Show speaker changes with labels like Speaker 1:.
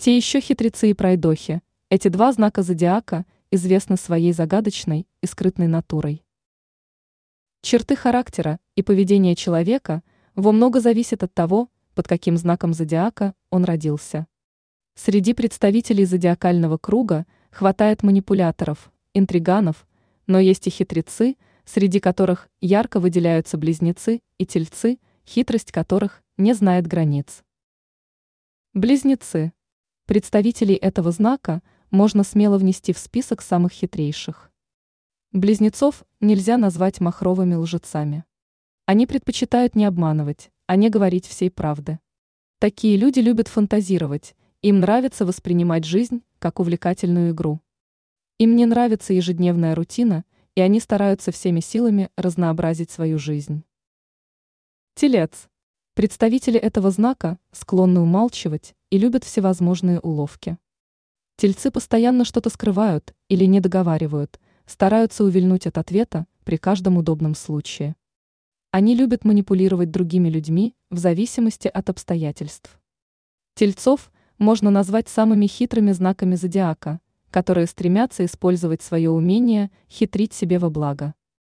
Speaker 1: Те еще хитрецы и пройдохи. Эти два знака зодиака известны своей загадочной и скрытной натурой. Черты характера и поведения человека во много зависят от того, под каким знаком зодиака он родился. Среди представителей зодиакального круга хватает манипуляторов, интриганов, но есть и хитрецы, среди которых ярко выделяются близнецы и тельцы, хитрость которых не знает границ. Близнецы. Представителей этого знака можно смело внести в список самых хитрейших. Близнецов нельзя назвать махровыми лжецами. Они предпочитают не обманывать, а не говорить всей правды. Такие люди любят фантазировать, им нравится воспринимать жизнь как увлекательную игру. Им не нравится ежедневная рутина, и они стараются всеми силами разнообразить свою жизнь. Телец. Представители этого знака склонны умалчивать и любят всевозможные уловки. Тельцы постоянно что-то скрывают или не договаривают, стараются увильнуть от ответа при каждом удобном случае. Они любят манипулировать другими людьми в зависимости от обстоятельств. Тельцов можно назвать самыми хитрыми знаками зодиака, которые стремятся использовать свое умение хитрить себе во благо.